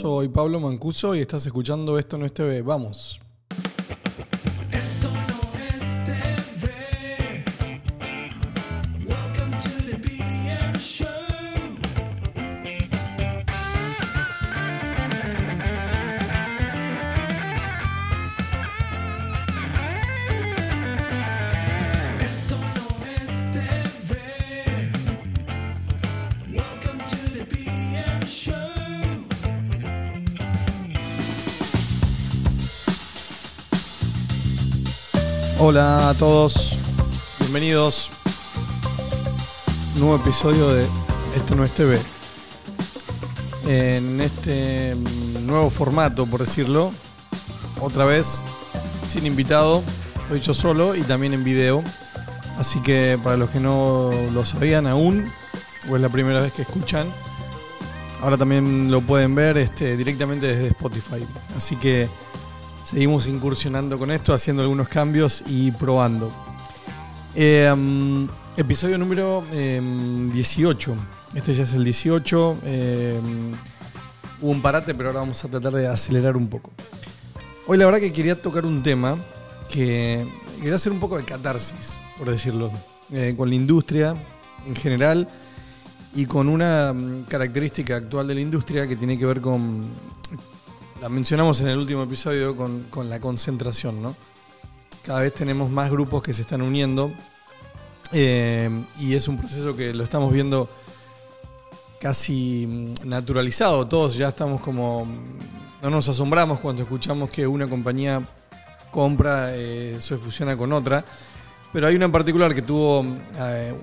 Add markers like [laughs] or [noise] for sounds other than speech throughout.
soy Pablo Mancuso y estás escuchando Esto no es TV. Vamos. Hola a todos, bienvenidos. Nuevo episodio de Esto no es TV. En este nuevo formato, por decirlo, otra vez sin invitado, estoy yo solo y también en video. Así que para los que no lo sabían aún, o es la primera vez que escuchan, ahora también lo pueden ver este, directamente desde Spotify. Así que seguimos incursionando con esto, haciendo algunos cambios y probando. Um, episodio número eh, 18. Este ya es el 18. eh, hubo un parate, pero ahora vamos a tratar de acelerar un poco. Hoy la verdad que quería tocar un tema que quería hacer un poco de catarsis, por decirlo, eh, con la industria en general y con una mm, característica actual de la industria que tiene que ver con, la mencionamos en el último episodio, con, con la concentración, ¿no? Cada vez tenemos más grupos que se están uniendo eh, y es un proceso que lo estamos viendo casi mm, naturalizado. Todos ya estamos como. mm, No nos asombramos cuando escuchamos que una compañía compra, eh, se fusiona con otra. Pero hay una en particular que tuvo, eh,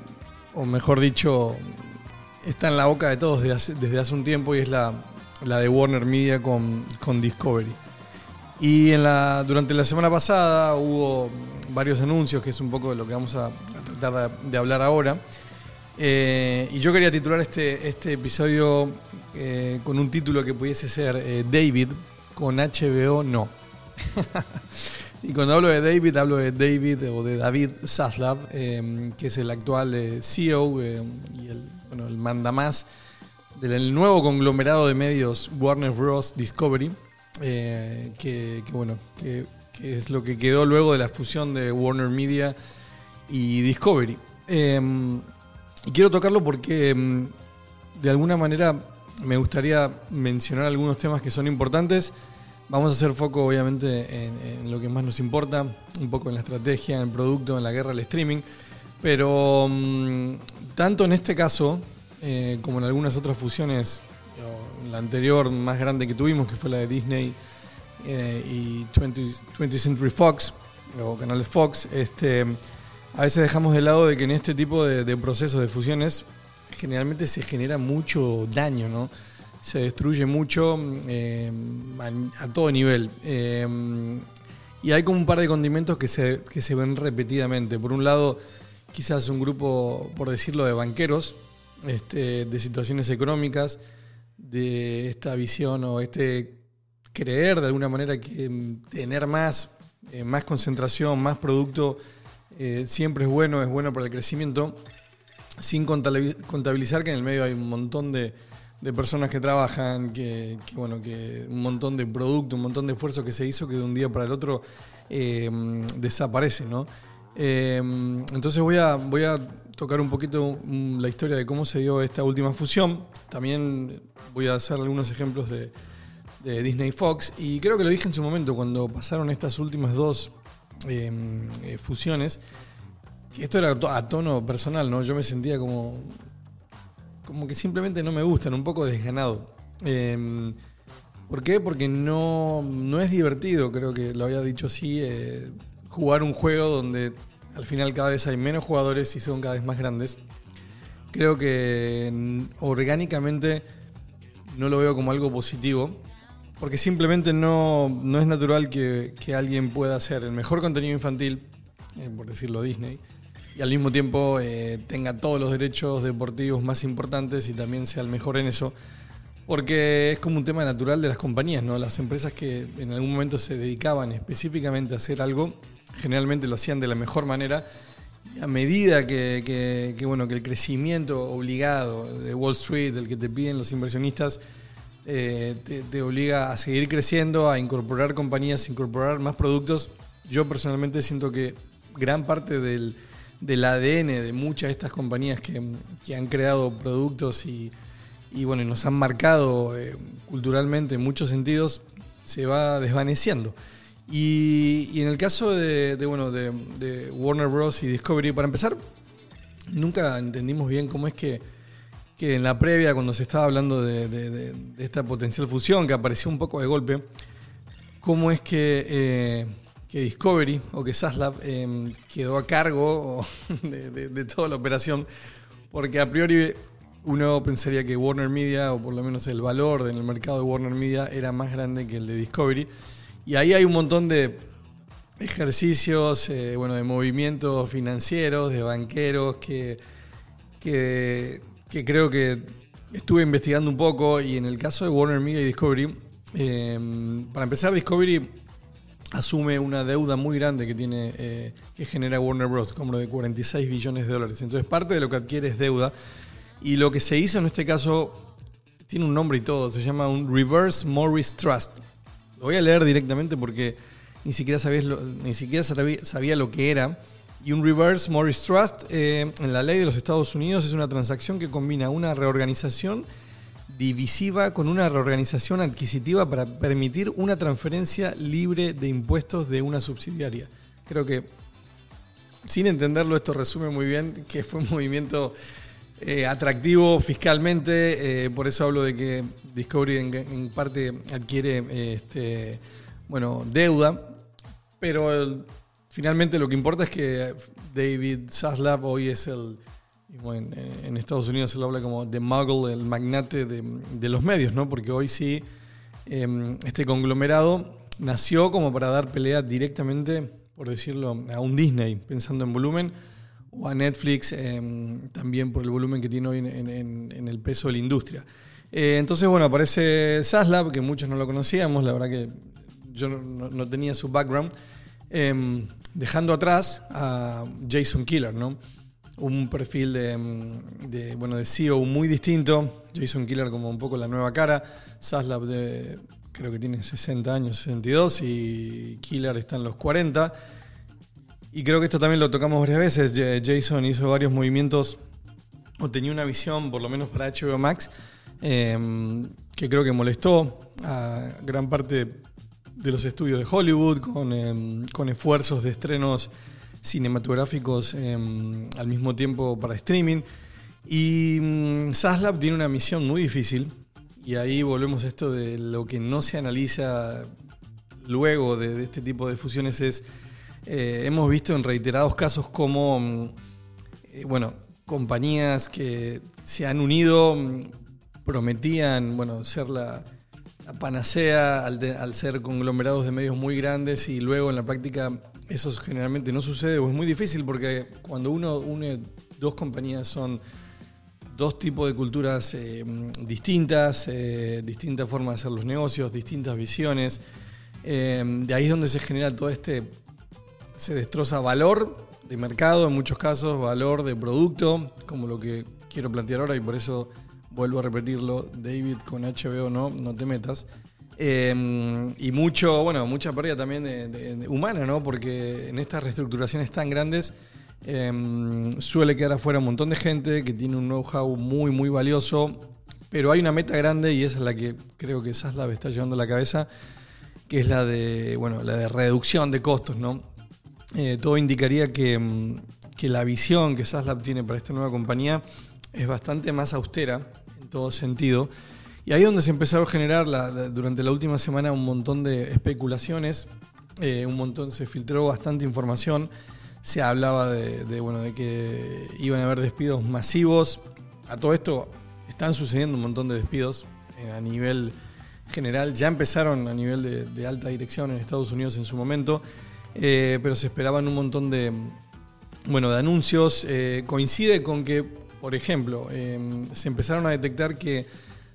o mejor dicho, está en la boca de todos desde hace, desde hace un tiempo y es la, la de Warner Media con, con Discovery. Y en la, durante la semana pasada hubo varios anuncios, que es un poco de lo que vamos a, a tratar de, de hablar ahora. Eh, y yo quería titular este, este episodio eh, con un título que pudiese ser eh, David con HBO no. [laughs] y cuando hablo de David, hablo de David o de David Zaslav, eh, que es el actual eh, CEO eh, y el, bueno, el mandamás del nuevo conglomerado de medios Warner Bros. Discovery, eh, que, bueno, que, es lo que quedó luego de la fusión de Warner Media y Discovery. Eh, y quiero tocarlo porque mm, de alguna manera me gustaría mencionar algunos temas que son importantes. Vamos a hacer foco obviamente en, lo que más nos importa, un poco en la estrategia, en el producto, en la guerra al streaming. Pero mm, tanto en este caso eh, como en algunas otras fusiones, la anterior más grande que tuvimos, que fue la de Disney eh, y 20, 20th Century Fox, o canales Fox, este, a veces dejamos de lado de que en este tipo de, procesos de fusiones generalmente se genera mucho daño, ¿no? Se destruye mucho eh, a, todo nivel. Y hay como un par de condimentos que se, que se ven repetidamente. Por un lado, quizás un grupo, por decirlo, de banqueros, este, de situaciones económicas, de esta visión o este creer de alguna manera que tener más, eh, más concentración, más producto, eh, siempre es bueno, es bueno para el crecimiento, sin contabil- contabilizar que en el medio hay un montón de, de personas que trabajan, que, bueno, que un montón de producto, un montón de esfuerzo que se hizo que de un día para el otro eh, desaparece, ¿no? Entonces voy a, voy a tocar un poquito mm, la historia de cómo se dio esta última fusión. También voy a hacer algunos ejemplos de, Disney Fox. Y creo que lo dije en su momento cuando pasaron estas últimas dos eh, eh, fusiones. Que esto era a tono personal, ¿no? Yo me sentía como. como que simplemente no me gustan, un poco desganado. Eh, ¿Por qué? Porque no, no es divertido, creo que lo había dicho así, eh, jugar un juego donde al final cada vez hay menos jugadores y son cada vez más grandes. Creo que mm, orgánicamente no lo veo como algo positivo, porque simplemente no, no es natural que, que alguien pueda hacer el mejor contenido infantil, eh, por decirlo Disney, y al mismo tiempo eh, tenga todos los derechos deportivos más importantes y también sea el mejor en eso. Porque es como un tema natural de las compañías, ¿no? Las empresas que en algún momento se dedicaban específicamente a hacer algo, generalmente lo hacían de la mejor manera. Y a medida que, bueno, que el crecimiento obligado de Wall Street, el que te piden los inversionistas, eh, te, obliga a seguir creciendo, a incorporar compañías, a incorporar más productos. Yo personalmente siento que gran parte del, del ADN de muchas de estas compañías que, que han creado productos y, y, bueno, nos han marcado eh, culturalmente en muchos sentidos, se va desvaneciendo. Y, en el caso de, bueno, de, Warner Bros. y Discovery, para empezar, nunca entendimos bien cómo es que, que en la previa, cuando se estaba hablando de, esta potencial fusión, que apareció un poco de golpe, cómo es que, eh, que Discovery o que Saslab eh, quedó a cargo [laughs] de, de- de toda la operación, porque a priori uno pensaría que Warner Media, o por lo menos el valor en el mercado de Warner Media, era más grande que el de Discovery. Y ahí hay un montón de ejercicios, eh, bueno, de movimientos financieros, de banqueros, que, que, creo que estuve investigando un poco y en el caso de Warner Media y Discovery, eh, para empezar, Discovery asume una deuda muy grande que tiene eh, que genera Warner Bros. como lo de 46 billones de dólares. Entonces parte de lo que adquiere es deuda y lo que se hizo en este caso tiene un nombre y todo, se llama un Reverse Morris Trust. Lo voy a leer directamente porque ni siquiera, sabías lo- ni siquiera sabía, lo que era. Y un Reverse Morris Trust eh, en la ley de los Estados Unidos es una transacción que combina una reorganización divisiva con una reorganización adquisitiva para permitir una transferencia libre de impuestos de una subsidiaria. Creo que, sin entenderlo, esto resume muy bien que fue un movimiento eh, atractivo fiscalmente, eh, por eso hablo de que Discovery en, en parte adquiere eh, este, bueno, deuda, pero el- finalmente lo que importa es que David Zaslav hoy es el, mismo en, Estados Unidos se lo habla como The Muggle, el magnate de, de los medios, ¿no? Porque hoy sí eh, este conglomerado nació como para dar pelea directamente, por decirlo, a un Disney, pensando en volumen, o a Netflix eh, también por el volumen que tiene hoy en, en- en el peso de la industria. Eh, entonces, bueno, aparece Zaslav, que muchos no lo conocíamos, la verdad que yo no, no- tenía su background, eh, dejando atrás a Jason Killer, ¿no? Un perfil de, mm, de, bueno, de CEO muy distinto, Jason Killer como un poco la nueva cara, Zaslav de, creo que tiene 60 años, 62, y Killer está en los 40. Y creo que esto también lo tocamos varias veces. Jason hizo varios movimientos o tenía una visión, por lo menos para HBO Max, eh, que creo que molestó a gran parte de los estudios de Hollywood con, eh, con esfuerzos de estrenos cinematográficos eh, al mismo tiempo para streaming. Y mm, Zaslav tiene una misión muy difícil, y ahí volvemos a esto de lo que no se analiza luego de este tipo de fusiones es, eh, hemos visto en reiterados casos como, mm, eh, bueno, compañías que se han unido mm, prometían, bueno, ser la, panacea al, ser conglomerados de medios muy grandes y luego en la práctica eso generalmente no sucede o es muy difícil porque cuando uno une dos compañías son dos tipos de culturas eh, distintas, eh, distintas formas de hacer los negocios, distintas visiones. De ahí es donde se genera todo este, se destroza valor de mercado en muchos casos, valor de producto, como lo que quiero plantear ahora y por eso vuelvo a repetirlo, David con HBO no, no te metas. Eh, y mucho, bueno, mucha pérdida también de, humana, ¿no? Porque en estas reestructuraciones tan grandes eh, suele quedar afuera un montón de gente que tiene un know-how muy, muy valioso, pero hay una meta grande y esa es la que creo que Saslav está llevando a la cabeza, que es la de, bueno, la de reducción de costos, ¿no? Eh, todo indicaría que, mm, que la visión que Saslab tiene para esta nueva compañía es bastante más austera en todo sentido. Y ahí es donde se empezaron a generar la- la- durante la última semana un montón de especulaciones, eh, un montón, se filtró bastante información, se hablaba de, de, bueno, de que iban a haber despidos masivos. A todo esto están sucediendo un montón de despidos eh, a nivel general, ya empezaron a nivel de, de alta dirección en Estados Unidos en su momento, eh, pero se esperaban un montón de, bueno, de anuncios. Eh, coincide con que, por ejemplo, eh, se empezaron a detectar que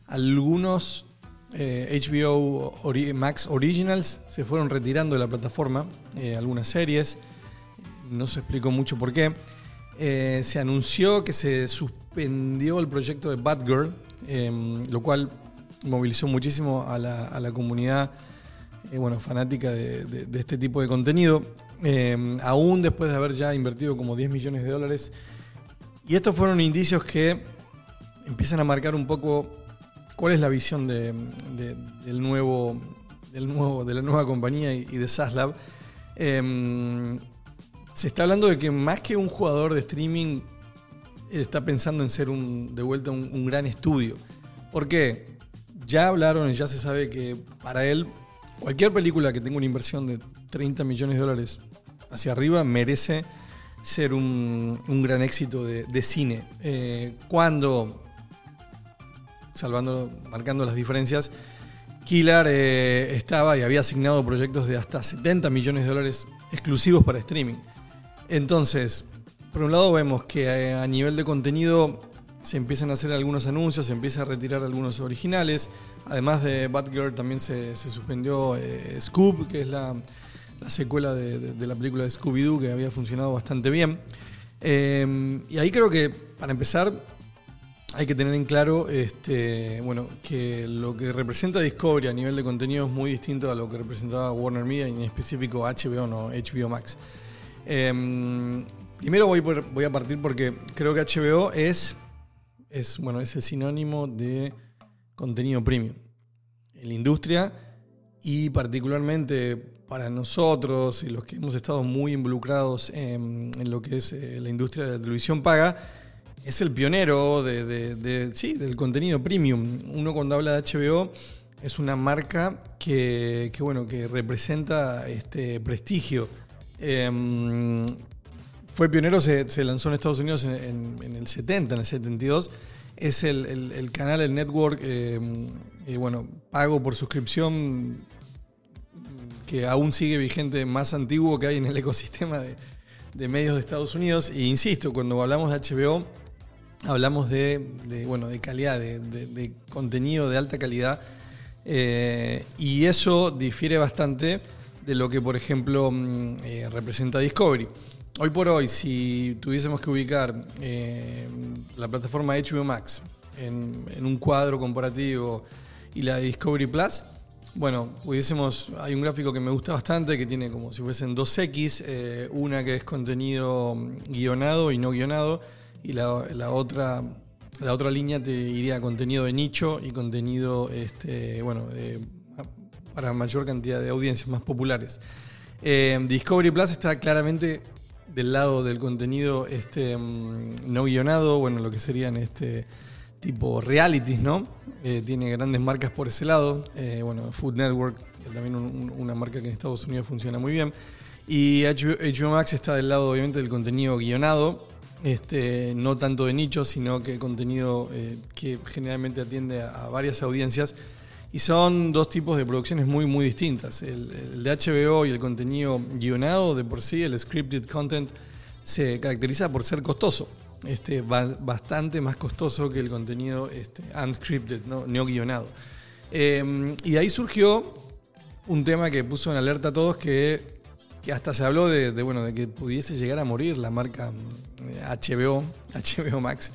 algunos eh, HBO Ori- Max Originals se fueron retirando de la plataforma, eh, algunas series, no se explicó mucho por qué. Eh, se anunció que se suspendió el proyecto de Batgirl, eh, lo cual movilizó muchísimo a la, a la comunidad eh, bueno, fanática de, este tipo de contenido. Eh, aún después de haber ya invertido como 10 millones de dólares. Y estos fueron indicios que empiezan a marcar un poco cuál es la visión de- de- del nuevo, del nuevo, de la nueva compañía y, de Saslab. Eh, se está hablando de que más que un jugador de streaming está pensando en ser de vuelta un, un gran estudio. ¿Por qué? Ya hablaron y ya se sabe que para él cualquier película que tenga una inversión de 30 millones de dólares hacia arriba merece ser un, un gran éxito de, de cine. Eh, cuando, salvando, marcando las diferencias, Killar eh, estaba y había asignado proyectos de hasta 70 millones de dólares exclusivos para streaming. Entonces, por un lado vemos que eh, a nivel de contenido se empiezan a hacer algunos anuncios, se empieza a retirar algunos originales. Además de Batgirl también se, se suspendió eh, Scoop, que es la, la secuela de, la película de Scooby-Doo, que había funcionado bastante bien. Eh, y ahí creo que, para empezar, hay que tener en claro este, bueno, que lo que representa Discovery a nivel de contenido es muy distinto a lo que representaba Warner Media y en específico HBO, no HBO Max. Em, primero voy, voy a partir porque creo que HBO es, es, bueno, es el sinónimo de contenido premium en la industria y particularmente para nosotros y los que hemos estado muy involucrados en, en lo que es eh, la industria de la televisión paga, es el pionero de, de- sí, del contenido premium. Uno cuando habla de HBO es una marca que, que, bueno, que representa este prestigio. Em, fue pionero, se, lanzó en Estados Unidos en, en- en el 70, en el 72. Es el, el- canal, el network, em, eh, bueno, pago por suscripción que aún sigue vigente, más antiguo que hay en el [laughs] ecosistema de, medios de Estados Unidos. E insisto, cuando hablamos de HBO, hablamos de, bueno, de calidad, de contenido de alta calidad. Eh, y eso difiere bastante de lo que, por ejemplo, mm, eh, representa Discovery. Hoy por hoy, si tuviésemos que ubicar eh, la plataforma HBO Max en, un cuadro comparativo y la de Discovery Plus, bueno, pudiésemos, hay un gráfico que me gusta bastante, que tiene como si fuesen dos X, eh, una que es contenido guionado y no guionado, y la, otra, la otra línea te iría contenido de nicho y contenido, este, bueno, para mayor cantidad de audiencias más populares. Eh, Discovery Plus está claramente del lado del contenido este, mm, no guionado, bueno, lo que serían este tipo realities, ¿no? Eh, tiene grandes marcas por ese lado. Eh, bueno, Food Network, que también un- un- una marca que en Estados Unidos funciona muy bien. Y HBO, HBO Max está del lado, obviamente, del contenido guionado. Este, no tanto de nicho, sino que contenido eh, que generalmente atiende a, a varias audiencias. Y son dos tipos de producciones muy, muy distintas. El, de HBO y el contenido guionado, de por sí, el scripted content, se caracteriza por ser costoso. Este, ba- bastante más costoso que el contenido este, unscripted, no, no guionado. Eh, y de ahí surgió un tema que puso en alerta a todos que, que hasta se habló de, bueno, de que pudiese llegar a morir la marca HBO, HBO [laughs] Max.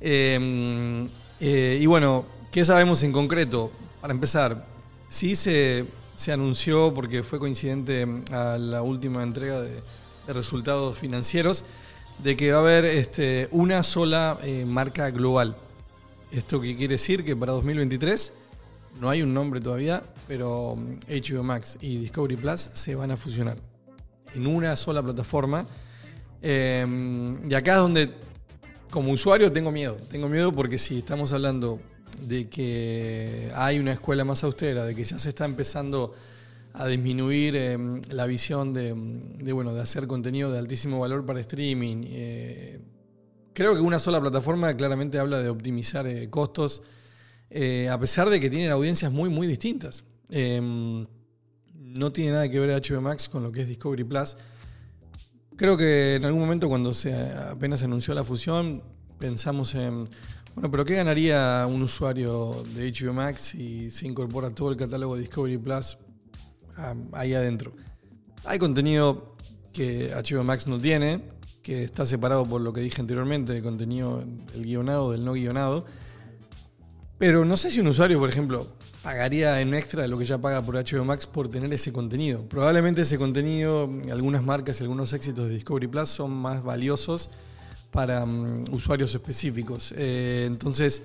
Eh, eh, y bueno, ¿qué sabemos en concreto? Para empezar, sí se, se anunció, porque fue coincidente a la última entrega de, resultados financieros, de que va a haber este, una sola eh, marca global. ¿Esto qué quiere decir? Que para 2023 no hay un nombre todavía, pero mm, HBO Max y Discovery Plus se van a fusionar en una sola plataforma. Eh, y acá es donde, como usuario, tengo miedo. Tengo miedo porque si estamos hablando de que hay una escuela más austera, de que ya se está empezando a disminuir eh, la visión de, de, bueno, de hacer contenido de altísimo valor para streaming. eh, creo que una sola plataforma claramente habla de optimizar eh, costos, eh, a pesar de que tienen audiencias muy, muy distintas. Eh, no tiene nada que ver HBO Max con lo que es Discovery Plus. Creo que en algún momento cuando se apenas anunció la fusión, pensamos en, bueno, pero ¿qué ganaría un usuario de HBO Max si se incorpora todo el catálogo de Discovery Plus ah, ahí adentro? Hay contenido que HBO Max no tiene, que está separado por lo que dije anteriormente, de contenido, el guionado del no guionado. Pero no sé si un usuario, por ejemplo, pagaría en extra lo que ya paga por HBO Max por tener ese contenido. Probablemente ese contenido, algunas marcas y algunos éxitos de Discovery Plus son más valiosos para mm, usuarios específicos. Eh, entonces,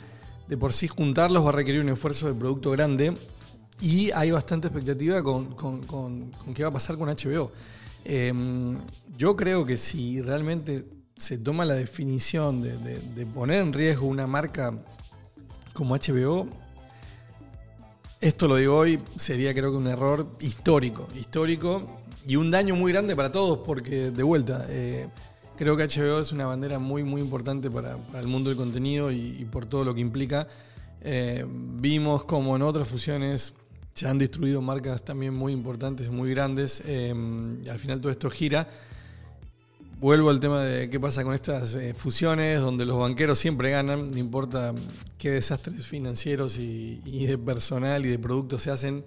de por sí juntarlos va a requerir un esfuerzo de producto grande y hay bastante expectativa con, con- con- qué va a pasar con HBO. Eh, yo creo que si realmente se toma la definición de, de- de poner en riesgo una marca como HBO, esto lo digo hoy, sería creo que un error histórico, histórico y un daño muy grande para todos porque de vuelta, eh, creo que HBO es una bandera muy muy importante para, el mundo del contenido y, y por todo lo que implica. Eh, vimos como en otras fusiones se han destruido marcas también muy importantes, muy grandes eh, al final todo esto gira. Vuelvo al tema de qué pasa con estas eh, fusiones, donde los banqueros siempre ganan, no importa qué desastres financieros y, y de personal y de productos se hacen,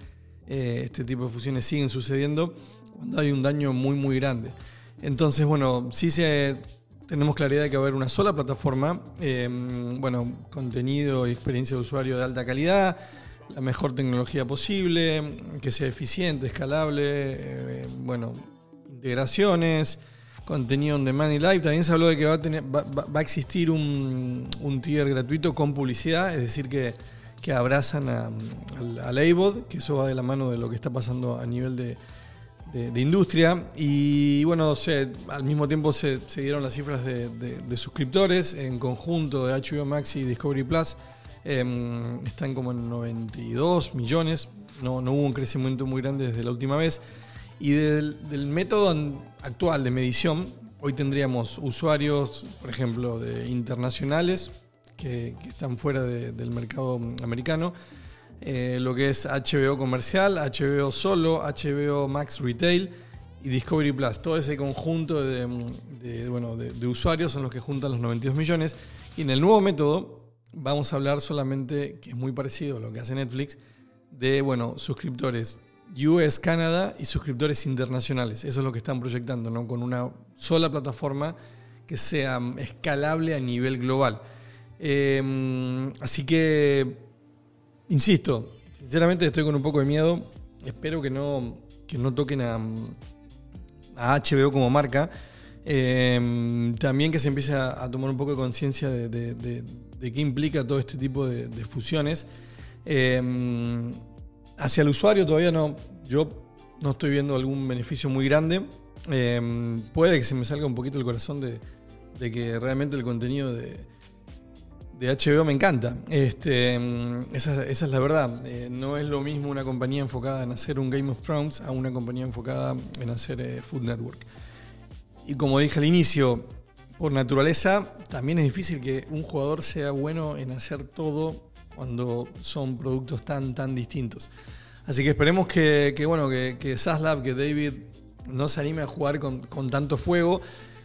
eh, este tipo de fusiones siguen sucediendo cuando hay un daño muy, muy grande. Entonces, bueno, sí se, tenemos claridad de que va a haber una sola plataforma, eh, bueno, contenido y experiencia de usuario de alta calidad, la mejor tecnología posible, que sea eficiente, escalable, eh, bueno, integraciones, contenido on demand y live. También se habló de que va a, tener, va, a existir un, tier gratuito con publicidad, es decir, que, que abrazan a, al AVOD, que eso va de la mano de lo que está pasando a nivel de, de- de industria. Y bueno, al mismo tiempo se, se dieron las cifras de, de- de suscriptores en conjunto de HBO Max y Discovery Plus. em, están como en 92 millones. No, no hubo un crecimiento muy grande desde la última vez. Y del, del método actual de medición, hoy tendríamos usuarios, por ejemplo, de internacionales que, que están fuera de- del mercado americano, eh, lo que es HBO comercial, HBO solo, HBO Max Retail y Discovery Plus. Todo ese conjunto de, bueno, de, usuarios son los que juntan los 92 millones. Y en el nuevo método vamos a hablar solamente, que es muy parecido a lo que hace Netflix, de bueno, suscriptores US, Canadá y suscriptores internacionales. Eso es lo que están proyectando, ¿no? Con una sola plataforma que sea escalable a nivel global. Eh, así que, insisto, sinceramente estoy con un poco de miedo. Espero que no, que no toquen a, HBO como marca. Eh, también que se empiece a, tomar un poco de conciencia de, qué implica todo este tipo de, fusiones. Eh, hacia el usuario todavía no, yo no estoy viendo algún beneficio muy grande. Eh, puede que se me salga un poquito el corazón de que realmente el contenido de, de HBO me encanta. Este, mm, esa, es la verdad. Eh, no es lo mismo una compañía enfocada en hacer un Game of Thrones a una compañía enfocada en hacer eh, Food Network. Y como dije al inicio, por naturaleza también es difícil que un jugador sea bueno en hacer todo cuando son productos tan, tan distintos. Así que esperemos que, bueno, que, Zaslav, que David no se anime a jugar con, con tanto fuego.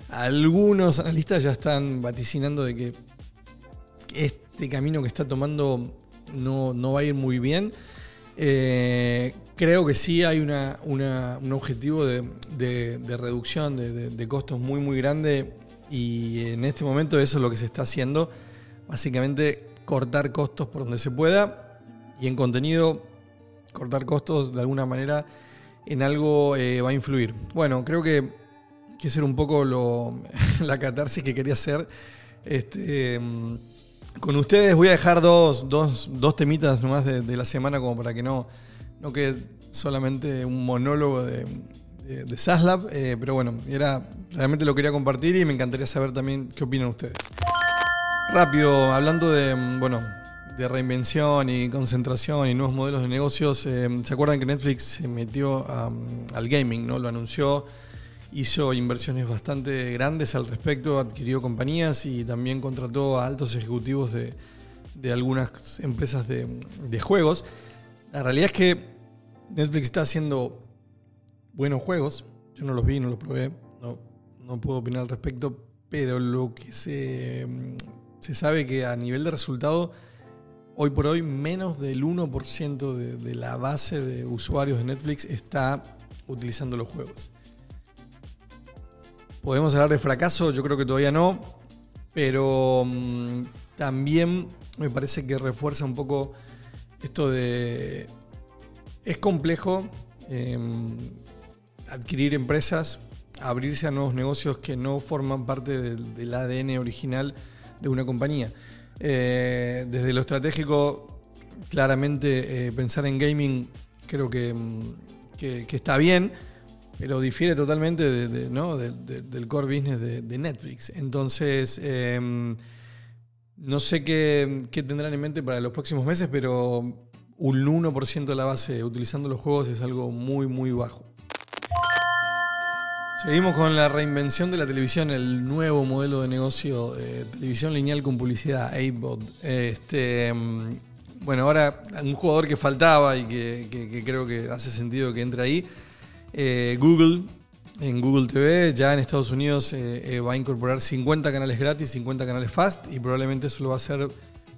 Algunos analistas ya están vaticinando de que este camino que está tomando no, no va a ir muy bien. Eh, creo que sí hay una, un objetivo de, reducción de, costos muy, muy grande y en este momento eso es lo que se está haciendo. Básicamente cortar costos por donde se pueda y en contenido cortar costos de alguna manera en algo eh, va a influir. Bueno, creo que que ser un poco lo, [laughs] la catarsis que quería hacer. Este, mm, con ustedes voy a dejar dos, dos, dos temitas nomás de, la semana como para que no, no quede solamente un monólogo de, de, de Zaslav, eh, pero bueno, era, realmente lo quería compartir y me encantaría saber también qué opinan ustedes. Rápido, hablando de, mm, bueno, de reinvención y concentración y nuevos modelos de negocios, eh, ¿se acuerdan que Netflix se metió al gaming, ¿no? Lo anunció, hizo inversiones bastante grandes al respecto, adquirió compañías y también contrató a altos ejecutivos de, algunas empresas de, juegos. La realidad es que Netflix está haciendo buenos juegos. Yo no los vi, no los probé, no, no puedo opinar al respecto, pero lo que se, se sabe que a nivel de resultado, hoy por hoy menos del 1% de, de la base de usuarios de Netflix está utilizando los juegos. ¿Podemos hablar de fracaso? Yo creo que todavía no, pero mm, también me parece que refuerza un poco esto de... Es complejo eh, adquirir empresas, abrirse a nuevos negocios que no forman parte del, ADN original de una compañía. Eh, desde lo estratégico, claramente eh, pensar en gaming creo que, mm, que está bien, pero difiere totalmente del core business de, Netflix. Entonces, eh, no sé qué, tendrán en mente para los próximos meses, pero un 1% de la base utilizando los juegos es algo muy, muy bajo. Seguimos con la reinvención de la televisión, el nuevo modelo de negocio de televisión lineal con publicidad, AVOD. Este, mm, bueno, ahora un jugador que faltaba y que creo que hace sentido que entre ahí, eh, Google, en Google TV, ya en Estados Unidos eh, eh, va a incorporar 50 canales gratis, 50 canales fast y probablemente eso lo va a hacer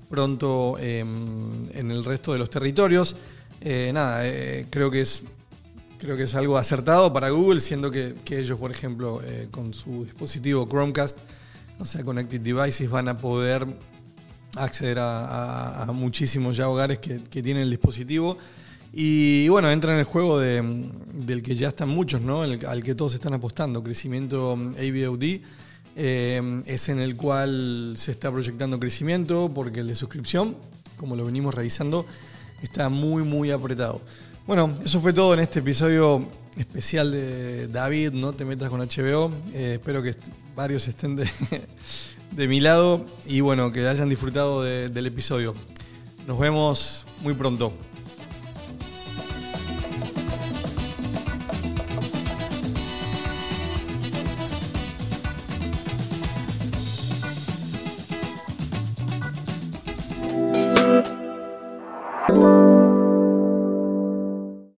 pronto eh, en el resto de los territorios. Nada, creo que es Creo que es algo acertado para Google, siendo que, ellos, por ejemplo, con su dispositivo Chromecast, o sea, Connected Devices, van a poder acceder a, muchísimos ya hogares que tienen el dispositivo. Y bueno, entra en el juego de- del que ya están muchos, ¿no? Al que todos están apostando, crecimiento AVOD. eh, es en el cual se está proyectando crecimiento porque el de suscripción, como lo venimos revisando, está muy, muy apretado. Bueno, eso fue todo en este episodio especial de David, no te metas con HBO. Eh, espero que varios estén de, [laughs] de mi lado y bueno, que hayan disfrutado de- del episodio. Nos vemos muy pronto.